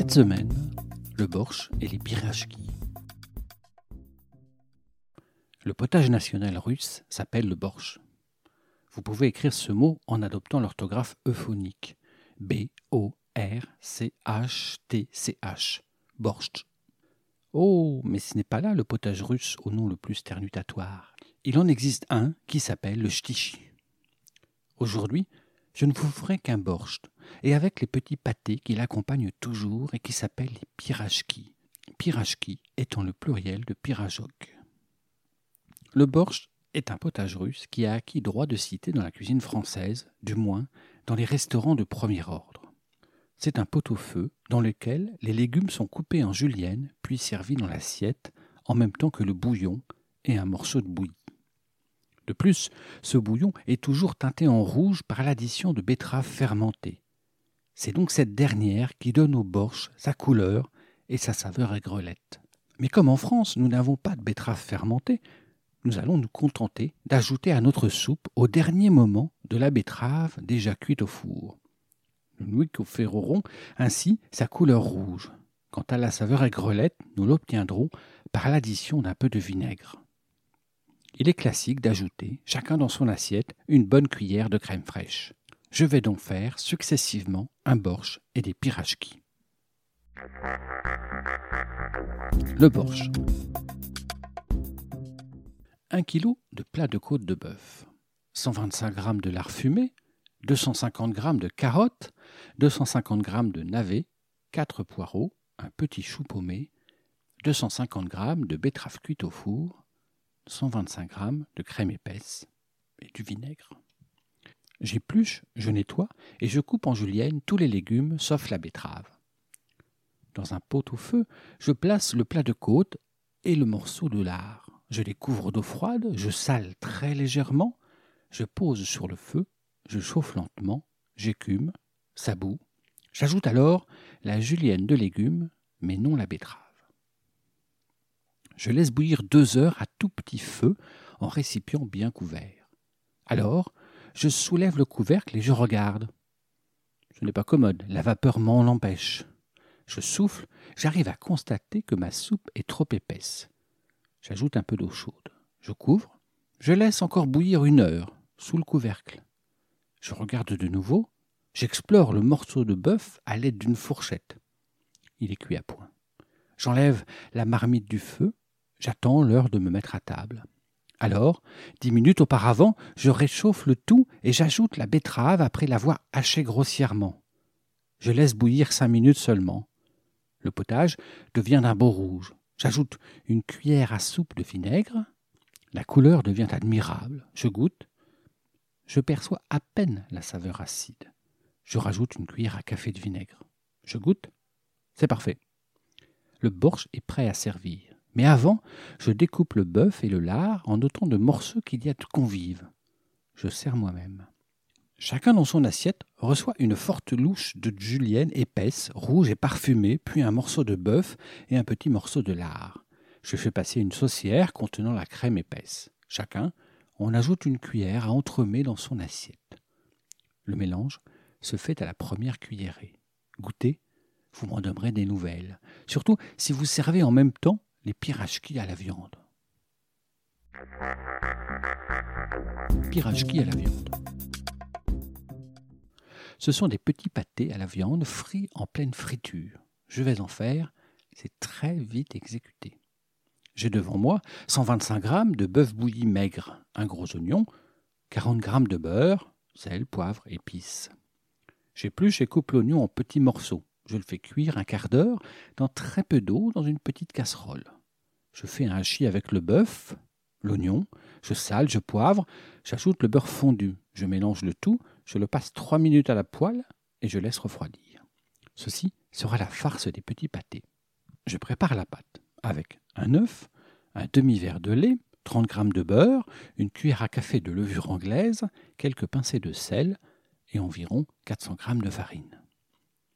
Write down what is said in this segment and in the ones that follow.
Cette semaine, le borsch et les pirachki. Le potage national russe s'appelle le borsch. Vous pouvez écrire ce mot en adoptant l'orthographe euphonique. B-O-R-C-H-T-C-H. Borscht. Oh, mais ce n'est pas là le potage russe au nom le plus sternutatoire. Il en existe un qui s'appelle le shtichi. Aujourd'hui, je ne vous ferai qu'un borscht, et avec les petits pâtés qui l'accompagnent toujours et qui s'appellent les pirachki. Pirachki étant le pluriel de pirajok. Le borscht est un potage russe qui a acquis droit de cité dans la cuisine française, du moins dans les restaurants de premier ordre. C'est un pot-au-feu dans lequel les légumes sont coupés en julienne puis servis dans l'assiette en même temps que le bouillon et un morceau de bouillie. De plus, ce bouillon est toujours teinté en rouge par l'addition de betteraves fermentées. C'est donc cette dernière qui donne au borsch sa couleur et sa saveur aigrelette. Mais comme en France, nous n'avons pas de betteraves fermentées, nous allons nous contenter d'ajouter à notre soupe au dernier moment de la betterave déjà cuite au four. Nous lui conférerons ainsi sa couleur rouge. Quant à la saveur aigrelette, nous l'obtiendrons par l'addition d'un peu de vinaigre. Il est classique d'ajouter, chacun dans son assiette, une bonne cuillère de crème fraîche. Je vais donc faire successivement un borsch et des pirachki. Le borsch. 1 kg de plat de côte de bœuf, 125 g de lard fumé, 250 g de carottes, 250 g de navets, 4 poireaux, un petit chou paumé, 250 g de betterave cuite au four, 125 g de crème épaisse et du vinaigre. J'épluche, je nettoie et je coupe en julienne tous les légumes sauf la betterave. Dans un pot au feu, je place le plat de côte et le morceau de lard. Je les couvre d'eau froide, je sale très légèrement, je pose sur le feu, je chauffe lentement, j'écume, ça bout. J'ajoute alors la julienne de légumes, mais non la betterave. Je laisse bouillir deux heures à tout petit feu en récipient bien couvert. Alors, je soulève le couvercle et je regarde. Ce n'est pas commode, la vapeur m'en empêche. Je souffle, j'arrive à constater que ma soupe est trop épaisse. J'ajoute un peu d'eau chaude. Je couvre, je laisse encore bouillir une heure sous le couvercle. Je regarde de nouveau, j'explore le morceau de bœuf à l'aide d'une fourchette. Il est cuit à point. J'enlève la marmite du feu, j'attends l'heure de me mettre à table. Alors, dix minutes auparavant, je réchauffe le tout et j'ajoute la betterave après l'avoir hachée grossièrement. Je laisse bouillir cinq minutes seulement. Le potage devient d'un beau rouge. J'ajoute une cuillère à soupe de vinaigre. La couleur devient admirable. Je goûte je perçois à peine la saveur acide. Je rajoute une cuillère à café de vinaigre. Je goûte. C'est parfait. Le borsch est prêt à servir. Mais avant, je découpe le bœuf et le lard en autant de morceaux qu'il y a de convives. Je sers moi-même. Chacun dans son assiette reçoit une forte louche de julienne épaisse, rouge et parfumée, puis un morceau de bœuf et un petit morceau de lard. Je fais passer une saucière contenant la crème épaisse. Chacun on ajoute une cuillère à entremets dans son assiette. Le mélange se fait à la première cuillerée. Goûtez, vous m'en donnerez des nouvelles, surtout si vous servez en même temps les à la viande. Pirachki à la viande. Ce sont des petits pâtés à la viande frits en pleine friture. Je vais en faire, c'est très vite exécuté. J'ai devant moi 125 g de bœuf bouilli maigre, un gros oignon, 40 g de beurre, sel, poivre, épices. J'épluche et coupe l'oignon en petits morceaux. Je le fais cuire un quart d'heure dans très peu d'eau dans une petite casserole. Je fais un hachis avec le bœuf, l'oignon, je sale, je poivre, j'ajoute le beurre fondu. Je mélange le tout, je le passe trois minutes à la poêle et je laisse refroidir. Ceci sera la farce des petits pâtés. Je prépare la pâte avec un œuf, un demi-verre de lait, 30 g de beurre, une cuillère à café de levure anglaise, quelques pincées de sel et environ 400 g de farine.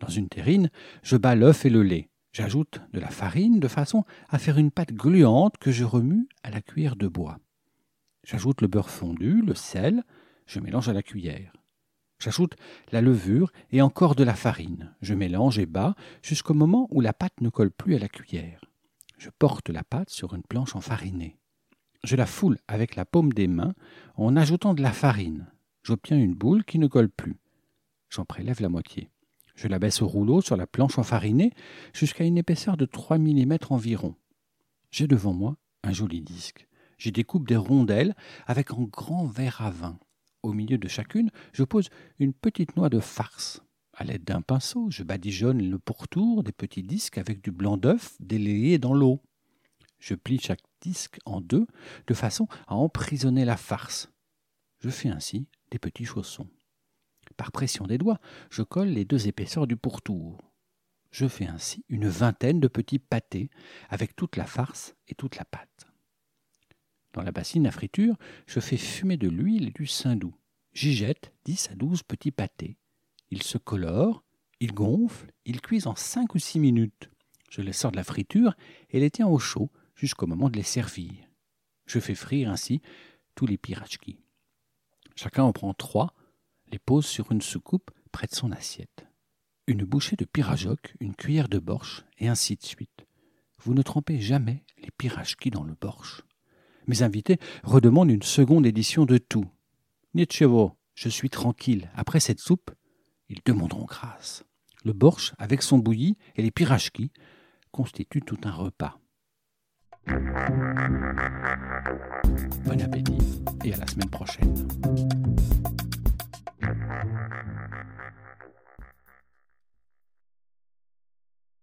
Dans une terrine, je bats l'œuf et le lait. J'ajoute de la farine de façon à faire une pâte gluante que je remue à la cuillère de bois. J'ajoute le beurre fondu, le sel, je mélange à la cuillère. J'ajoute la levure et encore de la farine. Je mélange et bats jusqu'au moment où la pâte ne colle plus à la cuillère. Je porte la pâte sur une planche enfarinée. Je la foule avec la paume des mains en ajoutant de la farine. J'obtiens une boule qui ne colle plus. J'en prélève la moitié. Je la baisse au rouleau sur la planche enfarinée jusqu'à une épaisseur de 3 mm environ. J'ai devant moi un joli disque. J'y découpe des rondelles avec un grand verre à vin. Au milieu de chacune, je pose une petite noix de farce. À l'aide d'un pinceau, je badigeonne le pourtour des petits disques avec du blanc d'œuf délayé dans l'eau. Je plie chaque disque en deux de façon à emprisonner la farce. Je fais ainsi des petits chaussons. Par pression des doigts, je colle les deux épaisseurs du pourtour. Je fais ainsi une vingtaine de petits pâtés avec toute la farce et toute la pâte. Dans la bassine à friture, je fais fumer de l'huile et du saindoux. J'y jette dix à douze petits pâtés. Ils se colorent, ils gonflent, ils cuisent en cinq ou six minutes. Je les sors de la friture et les tiens au chaud jusqu'au moment de les servir. Je fais frire ainsi tous les pirachki. Chacun en prend trois les pose sur une soucoupe près de son assiette. Une bouchée de pirajoc, une cuillère de borsch, et ainsi de suite. Vous ne trempez jamais les pirachki dans le borsch. Mes invités redemandent une seconde édition de tout. Nietzschevo, je suis tranquille. Après cette soupe, ils demanderont grâce. Le borsch, avec son bouilli et les pirachki, constitue tout un repas. Bon appétit et à la semaine prochaine. Thank you.